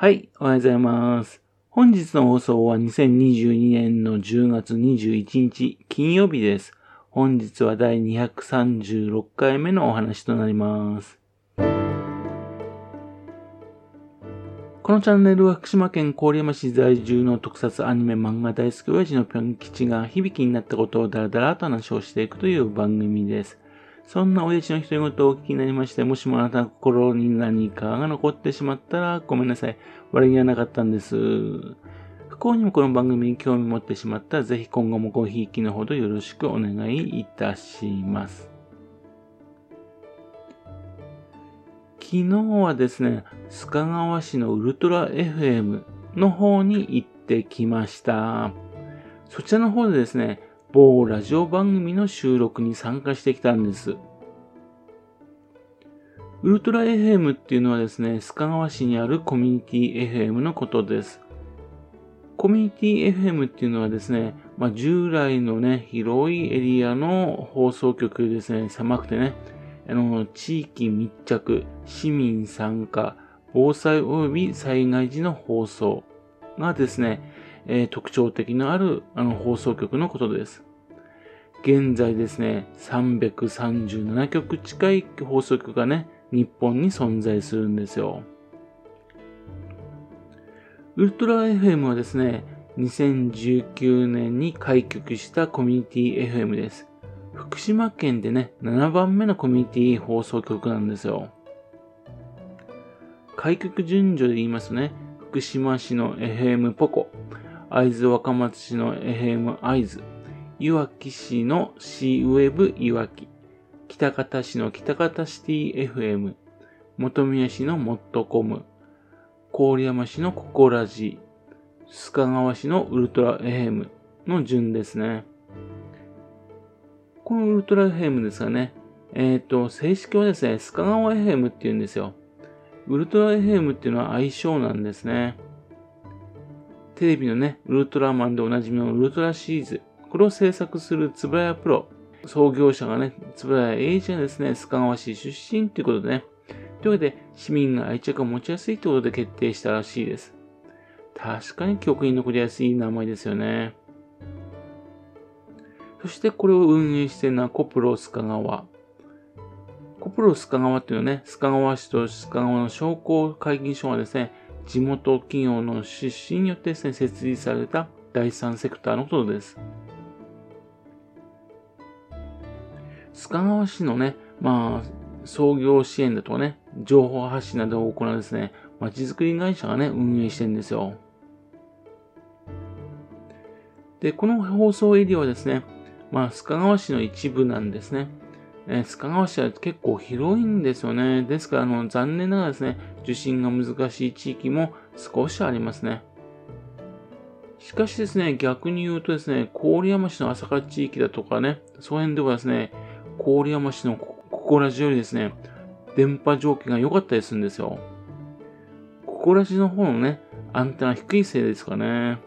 はい、おはようございます。本日の放送は2022年の10月21日金曜日です。本日は第236回目のお話となります。このチャンネルは福島県郡山市在住の特撮アニメ漫画大好き親父のぴょん吉が響きになったことをダラダラと話をしていくという番組です。そんな親父の独り言をお聞きになりまして、もしもあなたの心に何かが残ってしまったらごめんなさい。悪気はなかったんです。不幸にもこの番組に興味持ってしまったら、ぜひ今後もごひいきのほどよろしくお願いいたします。昨日はですね、須賀川市のウルトラ FM の方に行ってきました。そちらの方でですね、某ラジオ番組の収録に参加してきたんです。ウルトラ FM っていうのはですね、須賀川市にあるコミュニティ FM のことです。コミュニティ FM っていうのはですね、まあ、従来のね、広いエリアの放送局ですね、狭くてね、あの、地域密着、市民参加、防災及び災害時の放送がですね、えー、特徴的のあるあの放送局のことです。現在ですね、337局近い放送局がね、日本に存在するんですよ。ウルトラ FM はですね、2019年に開局したコミュニティ FM です。福島県でね、7番目のコミュニティ放送局なんですよ。開局順序で言いますとね、福島市の FM ポコ、会津若松市の FM 会津、いわき市の C ウェブいわき、北方市の北方シティ FM、本宮市のモットコム、郡山市のココラジ、須賀川市のウルトラ FM の順ですね。このウルトラ FM ですがね、えっ、ー、と、正式はですね、須賀川 FM って言うんですよ。ウルトラ FM っていうのは相性なんですね。テレビのね、ウルトラマンでおなじみのウルトラシリーズ。これを制作するつぶやプロ。創業者がね、つぶやエイジがですね、須賀川市出身ということでね。というわけで、市民が愛着を持ちやすいということで決定したらしいです。確かに記憶に残りやすい名前ですよね。そしてこれを運営しているのはコプロ須賀川。コプロ須賀川っていうのはね、須賀川市と須賀川の商工会議所がですね、地元企業の出資によってですね、設立された第三セクターのことです。須賀川市のね、まあ、創業支援だとかね、情報発信などを行うですね、まちづくり会社がね、運営してるんですよ。で、この放送エリアはですね、まあ、須賀川市の一部なんですね。えー、須賀川市は結構広いんですよね。ですから、あの、残念ながらですね、受信が難しい地域も少しありますね。しかしですね、逆に言うとですね、郡山市の朝霞地域だとかね、その辺ではですね、郡山市のここらじよりですね、電波条件が良かったりするんですよ。ここらじの方のね、アンテナ低いせいですかね。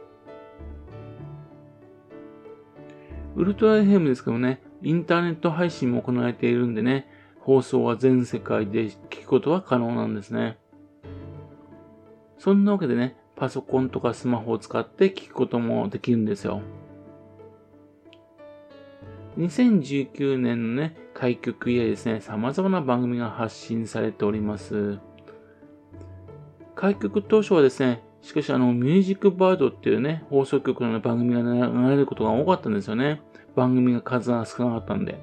ウルトラ FM ですけどね、インターネット配信も行われているんでね、放送は全世界で聞くことは可能なんですね。そんなわけでね、パソコンとかスマホを使って聞くこともできるんですよ。2019年のね、開局以来ですね、様々な番組が発信されております。開局当初はですね、しかしあの、ミュージックバードっていうね、放送局の番組が流れることが多かったんですよね。番組が数が少なかったんで。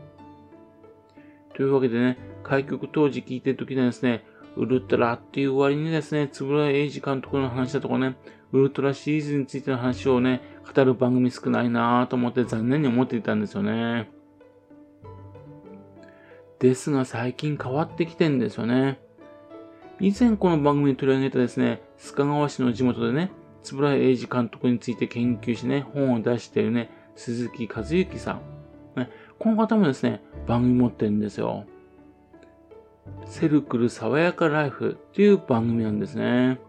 というわけでね、開局当時聞いてる時にはですね、ウルトラっていう割にですね、つぶら英二監督の話だとかね、ウルトラシリーズについての話をね、語る番組少ないなぁと思って残念に思っていたんですよね。ですが最近変わってきてんですよね。以前この番組に取り上げたですね、須賀川市の地元でね、つぶら英二監督について研究してね、本を出しているね、鈴木和之さん。ね、この方もですね、番組持ってるんですよ。セルクル爽やかライフっていう番組なんですね。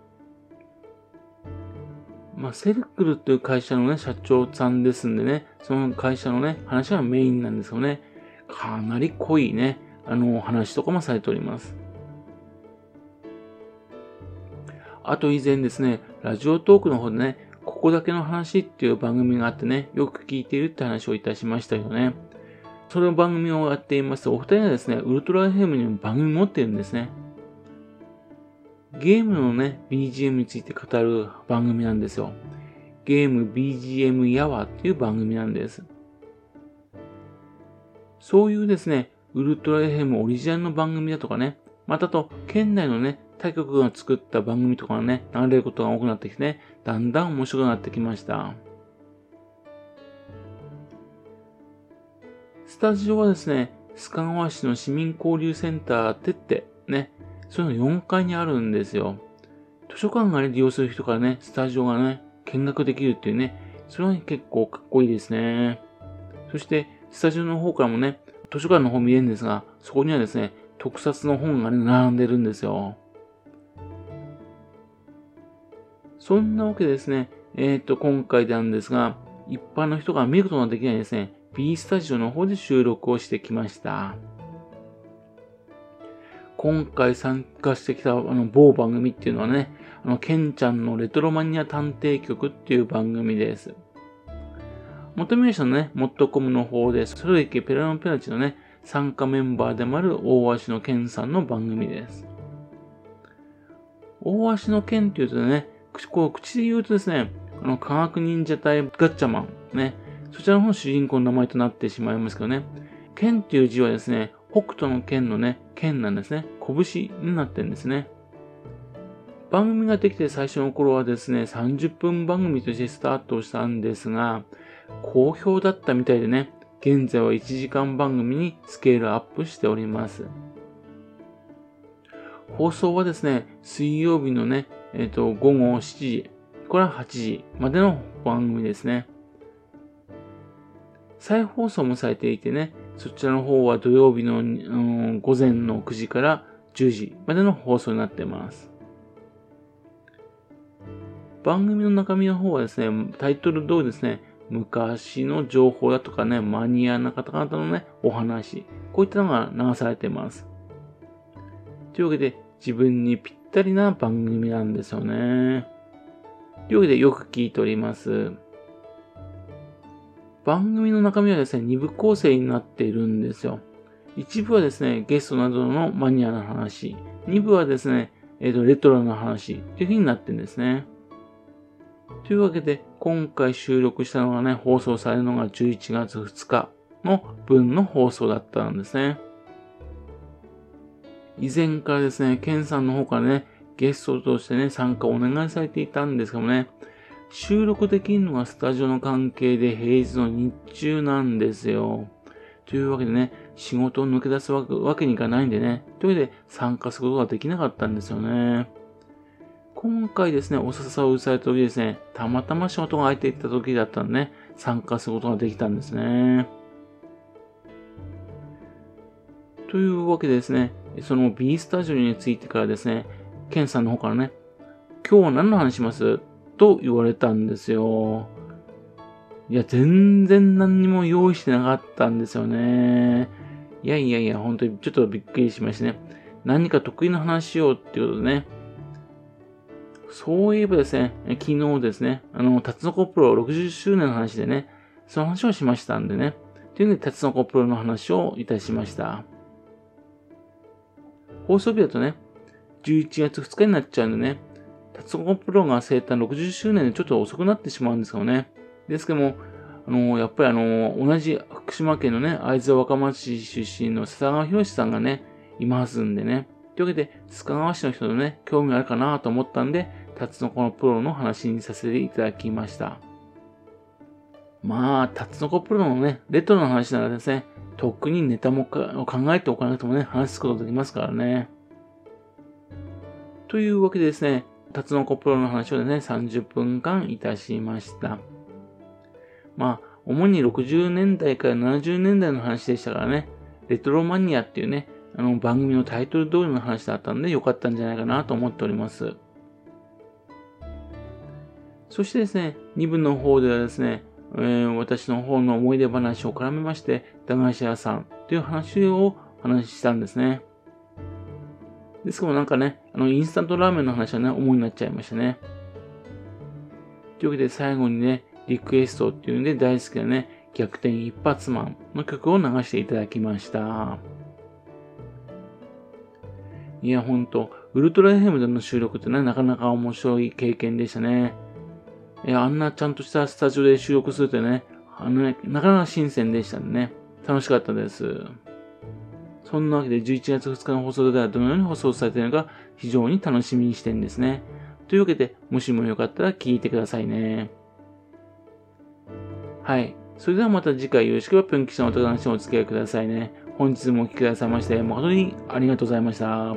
まあ、セルクルっていう会社のね、社長さんですんでね、その会社のね、話がメインなんですよね。かなり濃いね、あの、話とかもされております。あと以前ですね、ラジオトークの方でね、ここだけの話っていう番組があってね、よく聞いているって話をいたしましたよね。その番組をやっていますお二人はですね、ウルトラ FM にも番組持ってるんですね。ゲームのね、BGM について語る番組なんですよ。ゲーム BGM ヤワっていう番組なんです。そういうですね、ウルトラ FM オリジナルの番組だとかね、またと、県内のね、他局が作った番組とかがね、流れることが多くなってきてね、だんだん面白くなってきました。スタジオはですね、須賀川市の市民交流センターてって、ね、そういうの4階にあるんですよ。図書館がね、利用する人からね、スタジオがね、見学できるっていうね、それは結構かっこいいですね。そして、スタジオの方からもね、図書館の方見えるんですが、そこにはですね、特撮の本がね、並んでるんですよ。そんなわけでですね、えっ、ー、と、今回なんですが、一般の人が見ることができないですね、B スタジオの方で収録をしてきました。今回参加してきたあの某番組っていうのはね、あの、ケンちゃんのレトロマニア探偵局っていう番組です。元名称のね、モットコムの方で、それ池ペラノペラチのね、参加メンバーでもある大橋のケンさんの番組です。大橋のケンっていうとね、こう口で言うとですね、あの、科学忍者隊ガッチャマン、ね、そちらの方主人公の名前となってしまいますけどね、剣っていう字はですね、北斗の剣のね、剣なんですね。拳になってんですね。番組ができて最初の頃はですね、30分番組としてスタートしたんですが、好評だったみたいでね、現在は1時間番組にスケールアップしております。放送はですね、水曜日のね、えっ、ー、と、午後7時、これは8時までの番組ですね。再放送もされていてね、そちらの方は土曜日の、うん、午前の9時から10時までの放送になってます。番組の中身の方はですね、タイトル通りですね、昔の情報だとかね、マニアな方々のね、お話、こういったのが流されてます。というわけで、自分にぴったりな番組なんですよね。というわけで、よく聞いております。番組の中身はですね、2部構成になっているんですよ。一部はですね、ゲストなどのマニアな話。2部はですね、えっ、ー、と、レトロな話という風になってるんですね。というわけで、今回収録したのがね、放送されるのが11月2日の分の放送だったんですね。以前からですね、ケンさんの方からね、ゲストとしてね、参加をお願いされていたんですけどもね、収録できるのがスタジオの関係で平日の日中なんですよ。というわけでね、仕事を抜け出すわけにいかないんでね、というわけで参加することができなかったんですよね。今回ですね、お誘いをされた時ですね、たまたま仕事が空いていた時だったんでね、参加することができたんですね。というわけでですね、その B スタジオについてからですね、ケンさんの方からね、今日は何の話します？と言われたんですよ。いや、全然何にも用意してなかったんですよね。いやいやいや、本当にちょっとびっくりしましたね。何か得意な話しようっていうことでね。そういえばですね、昨日ですね、あの、タツノコプロ60周年の話でね、その話をしましたんでね。というので、タツノコプロの話をいたしました。放送日だとね、11月2日になっちゃうんでね、タツコプロが生誕60周年でちょっと遅くなってしまうんですよね。ですけども、あの、やっぱりあの、同じ福島県のね、会津若松市出身の笹川博さんがね、いますんでね。というわけで、須賀川市の人のね、興味あるかなと思ったんで、タツノコのプロの話にさせていただきました。まあ、タツノコプロのね、レトロの話ならですね、特にネタも考えておかなくてもね、話すことできますからね。というわけでですね、タツノコプロの話をね、30分間いたしました。まあ、主に60年代から70年代の話でしたからね、レトロマニアっていうね、あの番組のタイトル通りの話だったんで良かったんじゃないかなと思っております。そしてですね、2部の方ではですね、えー、私の方の思い出話を絡めまして、駄菓子屋さんという話を話したんですね。ですけどなんかね、あの、インスタントラーメンの話はね、重になっちゃいましたね。というわけで最後にね、リクエストっていうんで大好きなね、逆転一発マンの曲を流していただきました。いや、ほんと、ウルトラ FM での収録ってね、なかなか面白い経験でしたね。いや、あんなちゃんとしたスタジオで収録するってね、あのね、なかなか新鮮でしたね。楽しかったです。そんなわけで11月2日の放送ではどのように放送されているのか非常に楽しみにしてるんですね。というわけで、もしもよかったら聞いてくださいね。はい。それではまた次回よろしければぴょん吉のお話にお付き合いくださいね。本日もお聴きくださいまして誠にありがとうございました。